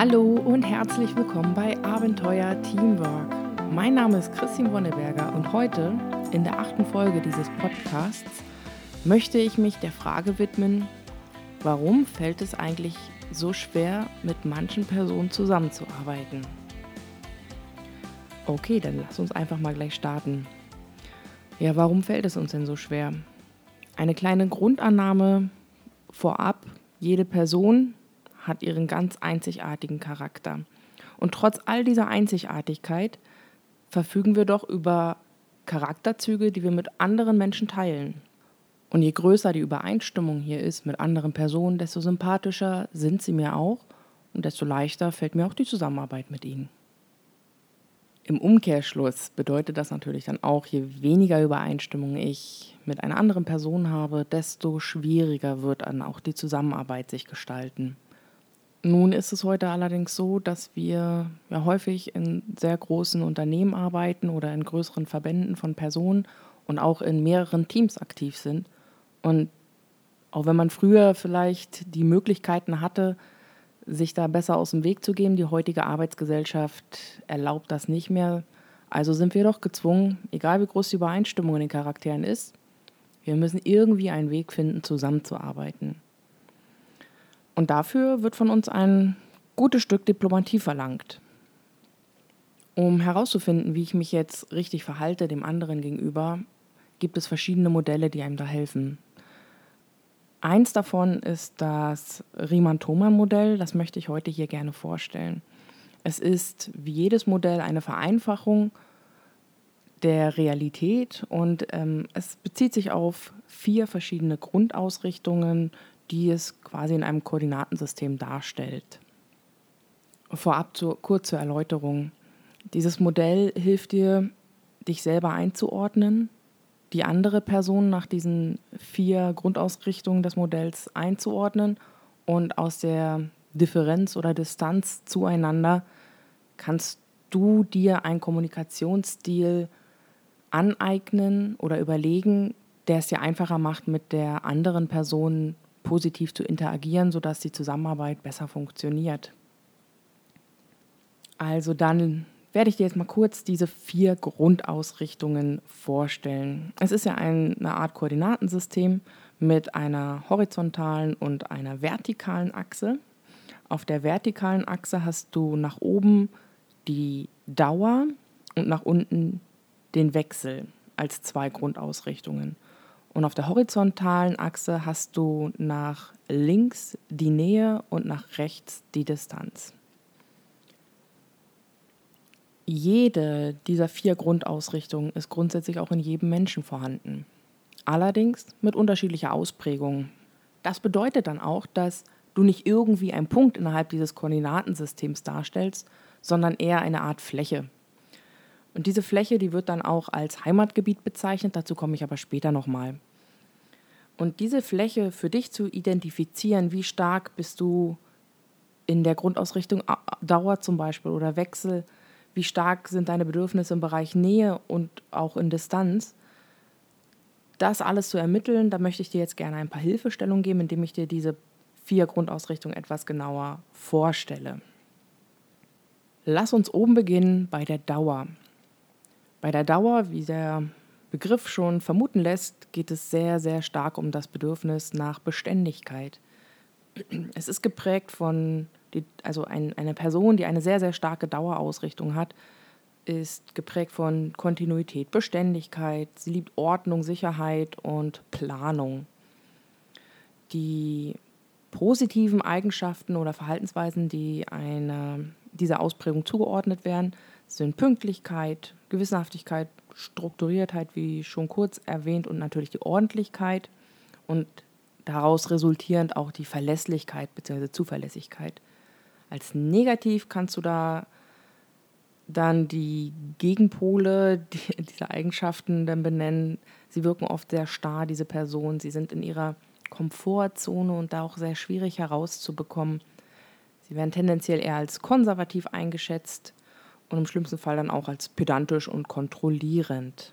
Hallo und herzlich willkommen bei Abenteuer Teamwork. Mein Name ist Christine Wonneberger und heute, in der achten Folge dieses Podcasts, möchte ich mich der Frage widmen, warum fällt es eigentlich so schwer, mit manchen Personen zusammenzuarbeiten? Okay, dann lass uns einfach mal gleich starten. Ja, warum fällt es uns denn so schwer? Eine kleine Grundannahme vorab, jede Person hat ihren ganz einzigartigen Charakter. Und trotz all dieser Einzigartigkeit verfügen wir doch über Charakterzüge, die wir mit anderen Menschen teilen. Und je größer die Übereinstimmung hier ist mit anderen Personen, desto sympathischer sind sie mir auch und desto leichter fällt mir auch die Zusammenarbeit mit ihnen. Im Umkehrschluss bedeutet das natürlich dann auch, je weniger Übereinstimmung ich mit einer anderen Person habe, desto schwieriger wird dann auch die Zusammenarbeit sich gestalten. Nun ist es heute allerdings so, dass wir ja häufig in sehr großen Unternehmen arbeiten oder in größeren Verbänden von Personen und auch in mehreren Teams aktiv sind. Und auch wenn man früher vielleicht die Möglichkeiten hatte, sich da besser aus dem Weg zu gehen, die heutige Arbeitsgesellschaft erlaubt das nicht mehr. Also sind wir doch gezwungen, egal wie groß die Übereinstimmung in den Charakteren ist, wir müssen irgendwie einen Weg finden, zusammenzuarbeiten. Und dafür wird von uns ein gutes Stück Diplomatie verlangt. Um herauszufinden, wie ich mich jetzt richtig verhalte dem anderen gegenüber, gibt es verschiedene Modelle, die einem da helfen. Eins davon ist das Riemann-Thomann-Modell, das möchte ich heute hier gerne vorstellen. Es ist wie jedes Modell eine Vereinfachung der Realität und ähm, es bezieht sich auf vier verschiedene Grundausrichtungen, die es quasi in einem Koordinatensystem darstellt. Vorab zur, kurz zur Erläuterung. Dieses Modell hilft dir, dich selber einzuordnen, die andere Person nach diesen vier Grundausrichtungen des Modells einzuordnen und aus der Differenz oder Distanz zueinander kannst du dir einen Kommunikationsstil aneignen oder überlegen, der es dir einfacher macht, mit der anderen Person positiv zu interagieren, sodass die Zusammenarbeit besser funktioniert. Also dann werde ich dir jetzt mal kurz diese vier Grundausrichtungen vorstellen. Es ist ja eine Art Koordinatensystem mit einer horizontalen und einer vertikalen Achse. Auf der vertikalen Achse hast du nach oben die Dauer und nach unten den Wechsel als zwei Grundausrichtungen. Und auf der horizontalen Achse hast du nach links die Nähe und nach rechts die Distanz. Jede dieser vier Grundausrichtungen ist grundsätzlich auch in jedem Menschen vorhanden. Allerdings mit unterschiedlicher Ausprägung. Das bedeutet dann auch, dass du nicht irgendwie einen Punkt innerhalb dieses Koordinatensystems darstellst, sondern eher eine Art Fläche. Und diese Fläche, die wird dann auch als Heimatgebiet bezeichnet, dazu komme ich aber später nochmal. Und diese Fläche für dich zu identifizieren, wie stark bist du in der Grundausrichtung Dauer zum Beispiel oder Wechsel, wie stark sind deine Bedürfnisse im Bereich Nähe und auch in Distanz, das alles zu ermitteln, da möchte ich dir jetzt gerne ein paar Hilfestellungen geben, indem ich dir diese vier Grundausrichtungen etwas genauer vorstelle. Lass uns oben beginnen bei der Dauer. Bei der Dauer, wie der Begriff schon vermuten lässt, geht es sehr, sehr stark um das Bedürfnis nach Beständigkeit. Es ist geprägt von, die, also ein, eine Person, die eine sehr, sehr starke Dauerausrichtung hat, ist geprägt von Kontinuität, Beständigkeit. Sie liebt Ordnung, Sicherheit und Planung. Die positiven Eigenschaften oder Verhaltensweisen, die einer, dieser Ausprägung zugeordnet werden, sind Pünktlichkeit, Gewissenhaftigkeit, Strukturiertheit, wie schon kurz erwähnt, und natürlich die Ordentlichkeit und daraus resultierend auch die Verlässlichkeit bzw. Zuverlässigkeit. Als negativ kannst du da dann die Gegenpole dieser Eigenschaften dann benennen. Sie wirken oft sehr starr, diese Personen. Sie sind in ihrer Komfortzone und da auch sehr schwierig herauszubekommen. Sie werden tendenziell eher als konservativ eingeschätzt und im schlimmsten Fall dann auch als pedantisch und kontrollierend.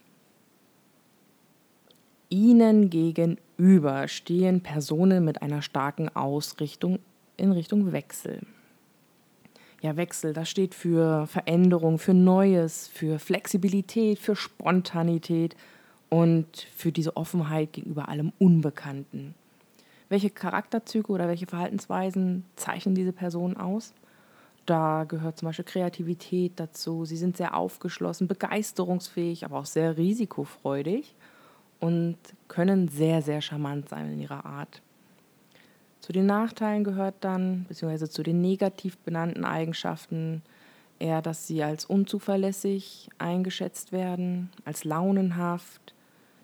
Ihnen gegenüber stehen Personen mit einer starken Ausrichtung in Richtung Wechsel. Ja, Wechsel, das steht für Veränderung, für Neues, für Flexibilität, für Spontanität und für diese Offenheit gegenüber allem Unbekannten. Welche Charakterzüge oder welche Verhaltensweisen zeichnen diese Personen aus? Da gehört zum Beispiel Kreativität dazu. Sie sind sehr aufgeschlossen, begeisterungsfähig, aber auch sehr risikofreudig und können sehr, sehr charmant sein in ihrer Art. Zu den Nachteilen gehört dann, beziehungsweise zu den negativ benannten Eigenschaften, eher, dass sie als unzuverlässig eingeschätzt werden, als launenhaft,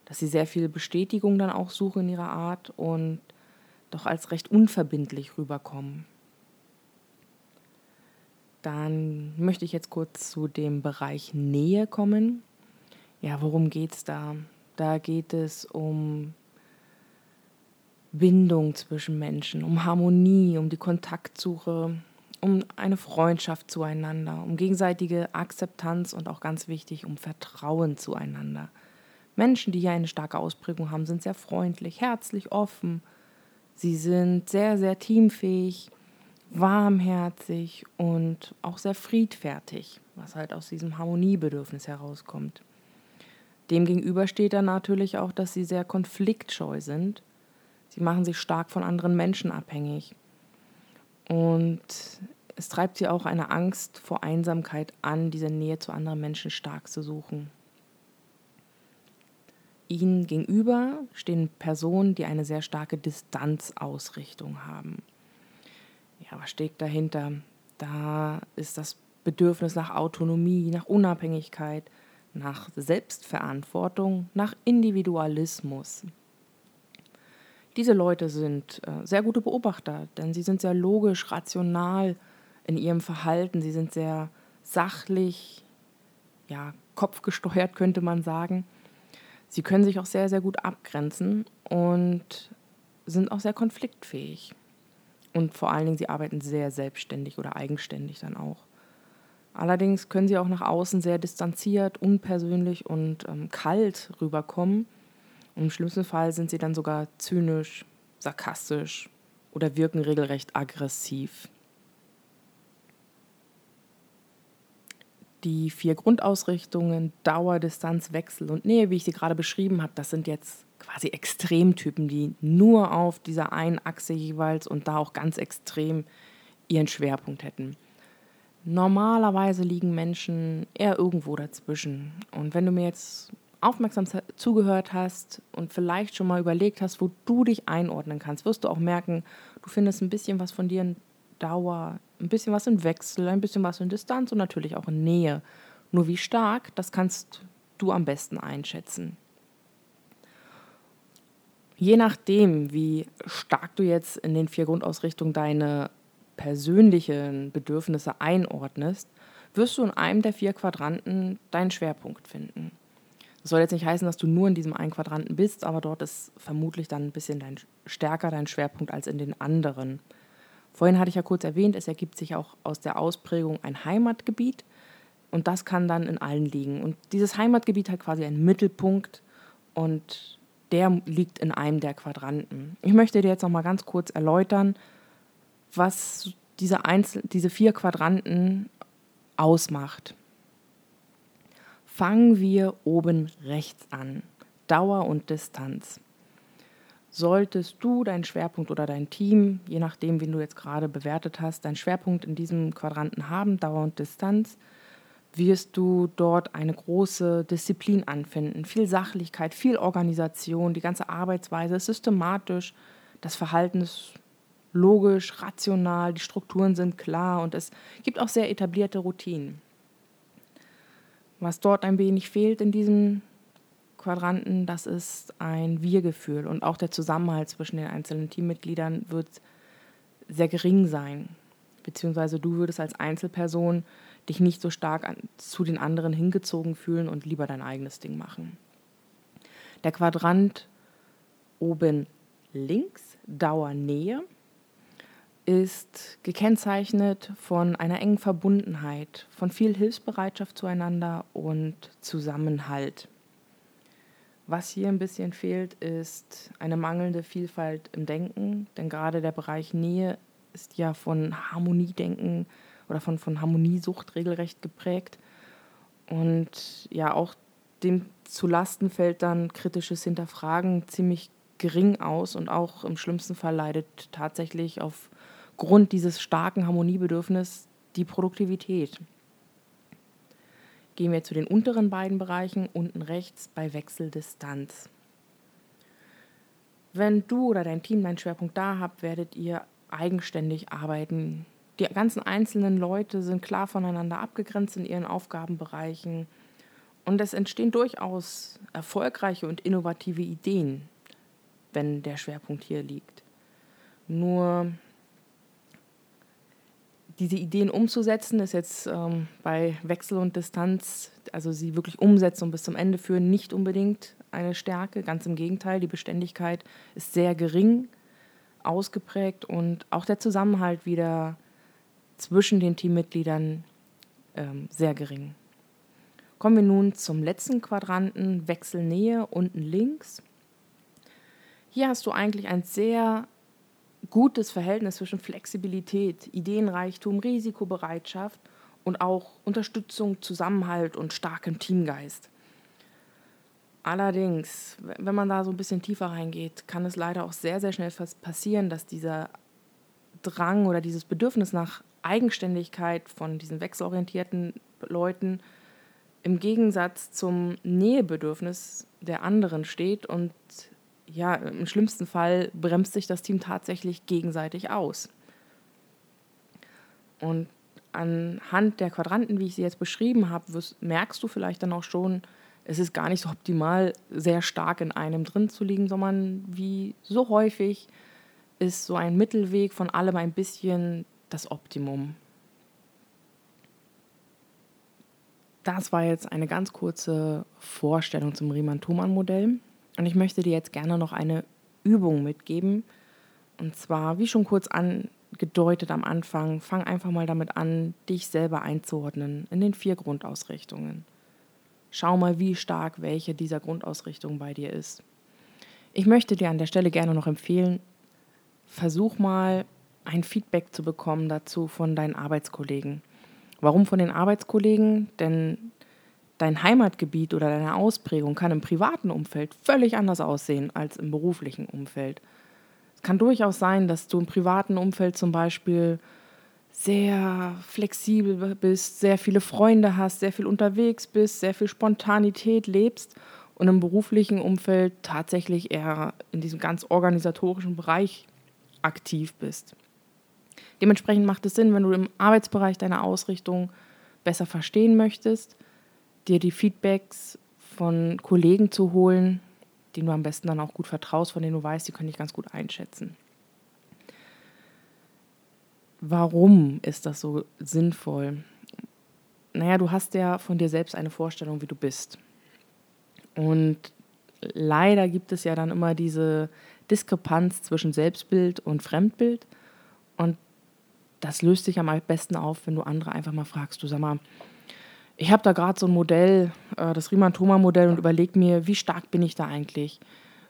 dass sie sehr viel Bestätigung dann auch suchen in ihrer Art und doch als recht unverbindlich rüberkommen. Dann möchte ich jetzt kurz zu dem Bereich Nähe kommen. Ja, worum geht es da? Da geht es um Bindung zwischen Menschen, um Harmonie, um die Kontaktsuche, um eine Freundschaft zueinander, um gegenseitige Akzeptanz und auch ganz wichtig, um Vertrauen zueinander. Menschen, die hier eine starke Ausprägung haben, sind sehr freundlich, herzlich, offen. Sie sind sehr, sehr teamfähig, warmherzig und auch sehr friedfertig, was halt aus diesem Harmoniebedürfnis herauskommt. Demgegenüber steht dann natürlich auch, dass sie sehr konfliktscheu sind Sie machen sich stark von anderen Menschen abhängig. Und es treibt sie auch eine Angst vor Einsamkeit an, diese Nähe zu anderen Menschen stark zu suchen. Ihnen gegenüber stehen Personen, die eine sehr starke Distanzausrichtung haben. Ja, was steckt dahinter? Da ist das Bedürfnis nach Autonomie, nach Unabhängigkeit, nach Selbstverantwortung, nach Individualismus. Diese Leute sind äh, sehr gute Beobachter, denn sie sind sehr logisch, rational in ihrem Verhalten. Sie sind sehr sachlich, ja, kopfgesteuert könnte man sagen. Sie können sich auch sehr, sehr gut abgrenzen und sind auch sehr konfliktfähig. Und vor allen Dingen, sie arbeiten sehr selbstständig oder eigenständig dann auch. Allerdings können sie auch nach außen sehr distanziert, unpersönlich und ähm, kalt rüberkommen im schlimmsten Fall sind sie dann sogar zynisch, sarkastisch oder wirken regelrecht aggressiv. Die vier Grundausrichtungen, Dauer, Distanz, Wechsel und Nähe, wie ich sie gerade beschrieben habe, das sind jetzt quasi Extremtypen, die nur auf dieser einen Achse jeweils und da auch ganz extrem ihren Schwerpunkt hätten. Normalerweise liegen Menschen eher irgendwo dazwischen. Und wenn du mir jetzt aufmerksam zugehört hast und vielleicht schon mal überlegt hast, wo du dich einordnen kannst, wirst du auch merken, du findest ein bisschen was von dir in Dauer, ein bisschen was in Wechsel, ein bisschen was in Distanz und natürlich auch in Nähe. Nur wie stark, das kannst du am besten einschätzen. Je nachdem, wie stark du jetzt in den vier Grundausrichtungen deine persönlichen Bedürfnisse einordnest, wirst du in einem der vier Quadranten deinen Schwerpunkt finden. Das soll jetzt nicht heißen, dass du nur in diesem einen Quadranten bist, aber dort ist vermutlich dann ein bisschen dein, stärker dein Schwerpunkt als in den anderen. Vorhin hatte ich ja kurz erwähnt, es ergibt sich auch aus der Ausprägung ein Heimatgebiet und das kann dann in allen liegen. Und dieses Heimatgebiet hat quasi einen Mittelpunkt und der liegt in einem der Quadranten. Ich möchte dir jetzt noch mal ganz kurz erläutern, was diese, Einzel diese vier Quadranten ausmacht. Fangen wir oben rechts an. Dauer und Distanz. Solltest du deinen Schwerpunkt oder dein Team, je nachdem, wen du jetzt gerade bewertet hast, deinen Schwerpunkt in diesem Quadranten haben, Dauer und Distanz, wirst du dort eine große Disziplin anfinden. Viel Sachlichkeit, viel Organisation, die ganze Arbeitsweise ist systematisch, das Verhalten ist logisch, rational, die Strukturen sind klar und es gibt auch sehr etablierte Routinen. Was dort ein wenig fehlt in diesem Quadranten, das ist ein Wir-Gefühl und auch der Zusammenhalt zwischen den einzelnen Teammitgliedern wird sehr gering sein. Beziehungsweise du würdest als Einzelperson dich nicht so stark an, zu den anderen hingezogen fühlen und lieber dein eigenes Ding machen. Der Quadrant oben links, Dauernähe, ist gekennzeichnet von einer engen Verbundenheit, von viel Hilfsbereitschaft zueinander und Zusammenhalt. Was hier ein bisschen fehlt, ist eine mangelnde Vielfalt im Denken, denn gerade der Bereich Nähe ist ja von Harmoniedenken oder von, von Harmoniesucht regelrecht geprägt. Und ja, auch dem zu Lasten fällt dann kritisches Hinterfragen ziemlich gering aus und auch im schlimmsten Fall leidet tatsächlich aufgrund dieses starken Harmoniebedürfnisses die Produktivität. Gehen wir zu den unteren beiden Bereichen, unten rechts bei Wechseldistanz. Wenn du oder dein Team deinen Schwerpunkt da habt, werdet ihr eigenständig arbeiten. Die ganzen einzelnen Leute sind klar voneinander abgegrenzt in ihren Aufgabenbereichen und es entstehen durchaus erfolgreiche und innovative Ideen, wenn der Schwerpunkt hier liegt. Nur diese Ideen umzusetzen, ist jetzt ähm, bei Wechsel und Distanz, also sie wirklich umsetzen und bis zum Ende führen, nicht unbedingt eine Stärke. Ganz im Gegenteil, die Beständigkeit ist sehr gering ausgeprägt und auch der Zusammenhalt wieder zwischen den Teammitgliedern ähm, sehr gering. Kommen wir nun zum letzten Quadranten, Wechselnähe unten links. Hier hast du eigentlich ein sehr gutes Verhältnis zwischen Flexibilität, Ideenreichtum, Risikobereitschaft und auch Unterstützung, Zusammenhalt und starkem Teamgeist. Allerdings, wenn man da so ein bisschen tiefer reingeht, kann es leider auch sehr, sehr schnell passieren, dass dieser Drang oder dieses Bedürfnis nach Eigenständigkeit von diesen wechselorientierten Leuten im Gegensatz zum Nähebedürfnis der anderen steht und ja, im schlimmsten Fall bremst sich das Team tatsächlich gegenseitig aus. Und anhand der Quadranten, wie ich sie jetzt beschrieben habe, merkst du vielleicht dann auch schon, es ist gar nicht so optimal, sehr stark in einem drin zu liegen, sondern wie so häufig ist so ein Mittelweg von allem ein bisschen das Optimum. Das war jetzt eine ganz kurze Vorstellung zum Riemann-Thomann-Modell. Und ich möchte dir jetzt gerne noch eine Übung mitgeben. Und zwar, wie schon kurz angedeutet am Anfang, fang einfach mal damit an, dich selber einzuordnen in den vier Grundausrichtungen. Schau mal, wie stark welche dieser Grundausrichtungen bei dir ist. Ich möchte dir an der Stelle gerne noch empfehlen, versuch mal ein Feedback zu bekommen dazu von deinen Arbeitskollegen. Warum von den Arbeitskollegen? Denn dein Heimatgebiet oder deine Ausprägung kann im privaten Umfeld völlig anders aussehen als im beruflichen Umfeld. Es kann durchaus sein, dass du im privaten Umfeld zum Beispiel sehr flexibel bist, sehr viele Freunde hast, sehr viel unterwegs bist, sehr viel Spontanität lebst und im beruflichen Umfeld tatsächlich eher in diesem ganz organisatorischen Bereich aktiv bist. Dementsprechend macht es Sinn, wenn du im Arbeitsbereich deine Ausrichtung besser verstehen möchtest, dir die Feedbacks von Kollegen zu holen, denen du am besten dann auch gut vertraust, von denen du weißt, die können dich ganz gut einschätzen. Warum ist das so sinnvoll? Naja, du hast ja von dir selbst eine Vorstellung, wie du bist. Und leider gibt es ja dann immer diese Diskrepanz zwischen Selbstbild und Fremdbild. Und das löst sich am besten auf, wenn du andere einfach mal fragst, du sag mal, ich habe da gerade so ein Modell, äh, das Riemann-Thoma-Modell und überlege mir, wie stark bin ich da eigentlich?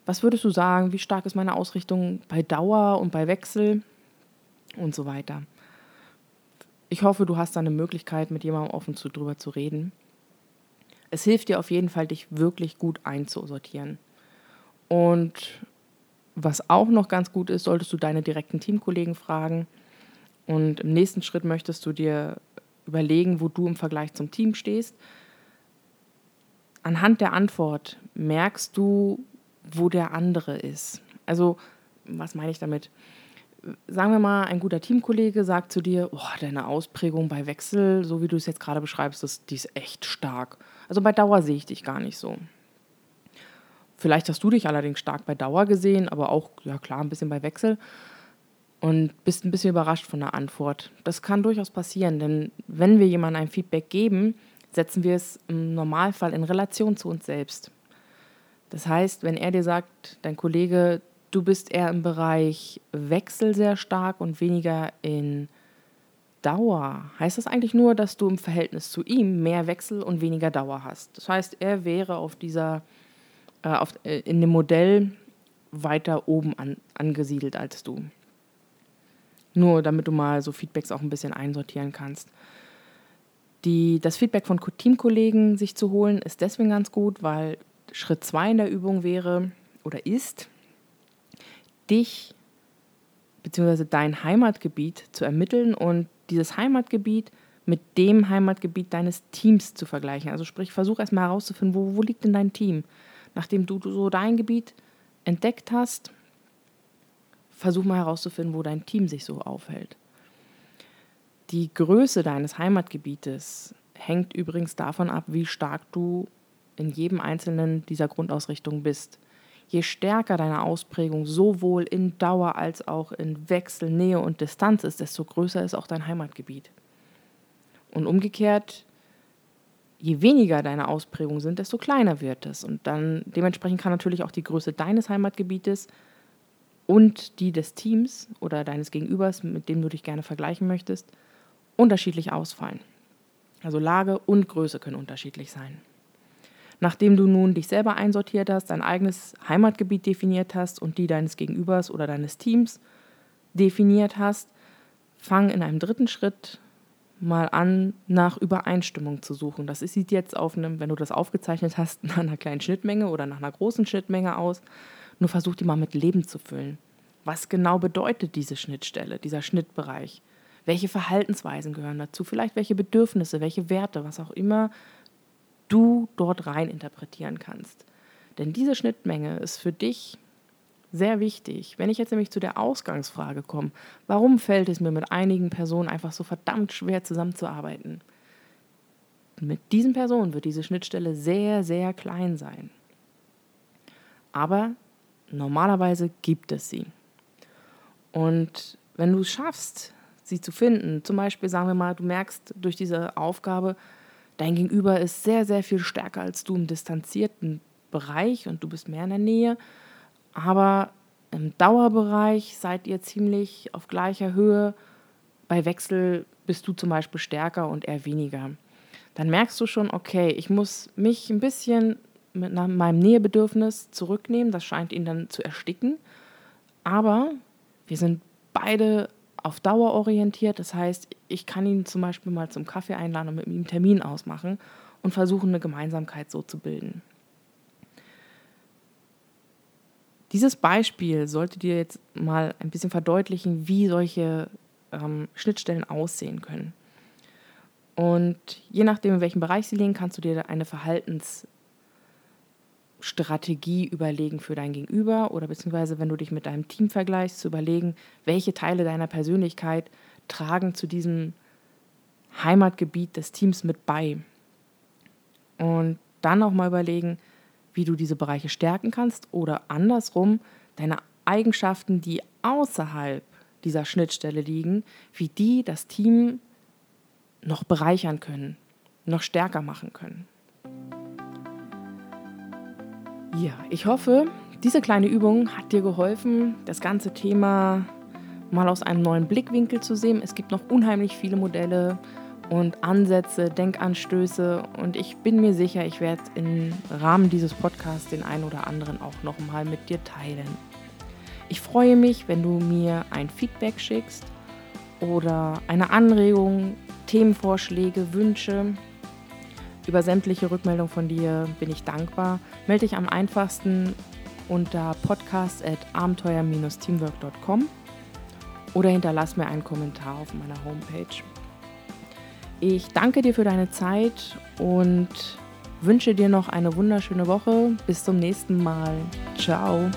Was würdest du sagen, wie stark ist meine Ausrichtung bei Dauer und bei Wechsel und so weiter? Ich hoffe, du hast da eine Möglichkeit, mit jemandem offen zu, drüber zu reden. Es hilft dir auf jeden Fall, dich wirklich gut einzusortieren. Und was auch noch ganz gut ist, solltest du deine direkten Teamkollegen fragen, und im nächsten Schritt möchtest du dir überlegen, wo du im Vergleich zum Team stehst. Anhand der Antwort merkst du, wo der andere ist. Also, was meine ich damit? Sagen wir mal, ein guter Teamkollege sagt zu dir, oh, deine Ausprägung bei Wechsel, so wie du es jetzt gerade beschreibst, das, die ist echt stark. Also bei Dauer sehe ich dich gar nicht so. Vielleicht hast du dich allerdings stark bei Dauer gesehen, aber auch, ja klar, ein bisschen bei Wechsel und bist ein bisschen überrascht von der Antwort. Das kann durchaus passieren, denn wenn wir jemandem ein Feedback geben, setzen wir es im Normalfall in Relation zu uns selbst. Das heißt, wenn er dir sagt, dein Kollege, du bist eher im Bereich Wechsel sehr stark und weniger in Dauer, heißt das eigentlich nur, dass du im Verhältnis zu ihm mehr Wechsel und weniger Dauer hast. Das heißt, er wäre auf dieser, äh, auf, äh, in dem Modell weiter oben an, angesiedelt als du. Nur damit du mal so Feedbacks auch ein bisschen einsortieren kannst. Die, das Feedback von Teamkollegen sich zu holen, ist deswegen ganz gut, weil Schritt zwei in der Übung wäre oder ist, dich bzw. dein Heimatgebiet zu ermitteln und dieses Heimatgebiet mit dem Heimatgebiet deines Teams zu vergleichen. Also sprich, versuch erstmal herauszufinden, wo, wo liegt denn dein Team? Nachdem du so dein Gebiet entdeckt hast, versuch mal herauszufinden, wo dein Team sich so aufhält. Die Größe deines Heimatgebietes hängt übrigens davon ab, wie stark du in jedem einzelnen dieser Grundausrichtungen bist. Je stärker deine Ausprägung sowohl in Dauer als auch in Wechsel, Nähe und Distanz ist, desto größer ist auch dein Heimatgebiet. Und umgekehrt, je weniger deine Ausprägungen sind, desto kleiner wird es. Und dann dementsprechend kann natürlich auch die Größe deines Heimatgebietes und die des Teams oder deines Gegenübers, mit dem du dich gerne vergleichen möchtest, unterschiedlich ausfallen. Also Lage und Größe können unterschiedlich sein. Nachdem du nun dich selber einsortiert hast, dein eigenes Heimatgebiet definiert hast und die deines Gegenübers oder deines Teams definiert hast, fang in einem dritten Schritt mal an, nach Übereinstimmung zu suchen. Das sieht jetzt auf einem, wenn du das aufgezeichnet hast, nach einer kleinen Schnittmenge oder nach einer großen Schnittmenge aus. Nur versuch die mal mit Leben zu füllen. Was genau bedeutet diese Schnittstelle, dieser Schnittbereich? Welche Verhaltensweisen gehören dazu? Vielleicht welche Bedürfnisse, welche Werte, was auch immer du dort rein interpretieren kannst. Denn diese Schnittmenge ist für dich sehr wichtig. Wenn ich jetzt nämlich zu der Ausgangsfrage komme, warum fällt es mir mit einigen Personen einfach so verdammt schwer zusammenzuarbeiten? Mit diesen Personen wird diese Schnittstelle sehr, sehr klein sein. Aber normalerweise gibt es sie. Und wenn du es schaffst, sie zu finden, zum Beispiel sagen wir mal, du merkst durch diese Aufgabe, dein Gegenüber ist sehr, sehr viel stärker als du im distanzierten Bereich und du bist mehr in der Nähe, aber im Dauerbereich seid ihr ziemlich auf gleicher Höhe. Bei Wechsel bist du zum Beispiel stärker und er weniger. Dann merkst du schon, okay, ich muss mich ein bisschen mit meinem Nähebedürfnis zurücknehmen. Das scheint ihn dann zu ersticken. Aber wir sind beide auf Dauer orientiert. Das heißt, ich kann ihn zum Beispiel mal zum Kaffee einladen und mit ihm einen Termin ausmachen und versuchen, eine Gemeinsamkeit so zu bilden. Dieses Beispiel sollte dir jetzt mal ein bisschen verdeutlichen, wie solche ähm, Schnittstellen aussehen können. Und je nachdem, in welchem Bereich sie liegen, kannst du dir eine Verhaltensstrategie überlegen für dein Gegenüber oder beziehungsweise, wenn du dich mit deinem Team vergleichst, zu überlegen, welche Teile deiner Persönlichkeit tragen zu diesem Heimatgebiet des Teams mit bei. Und dann auch mal überlegen, wie du diese Bereiche stärken kannst oder andersrum deine Eigenschaften, die außerhalb dieser Schnittstelle liegen, wie die das Team noch bereichern können, noch stärker machen können. Ja, ich hoffe, diese kleine Übung hat dir geholfen, das ganze Thema mal aus einem neuen Blickwinkel zu sehen. Es gibt noch unheimlich viele Modelle, und Ansätze, Denkanstöße und ich bin mir sicher, ich werde im Rahmen dieses Podcasts den einen oder anderen auch nochmal mit dir teilen. Ich freue mich, wenn du mir ein Feedback schickst oder eine Anregung, Themenvorschläge, Wünsche. Über sämtliche Rückmeldungen von dir bin ich dankbar. Melde dich am einfachsten unter podcast.abenteuer-teamwork.com oder hinterlass mir einen Kommentar auf meiner Homepage. Ich danke dir für deine Zeit und wünsche dir noch eine wunderschöne Woche. Bis zum nächsten Mal. Ciao.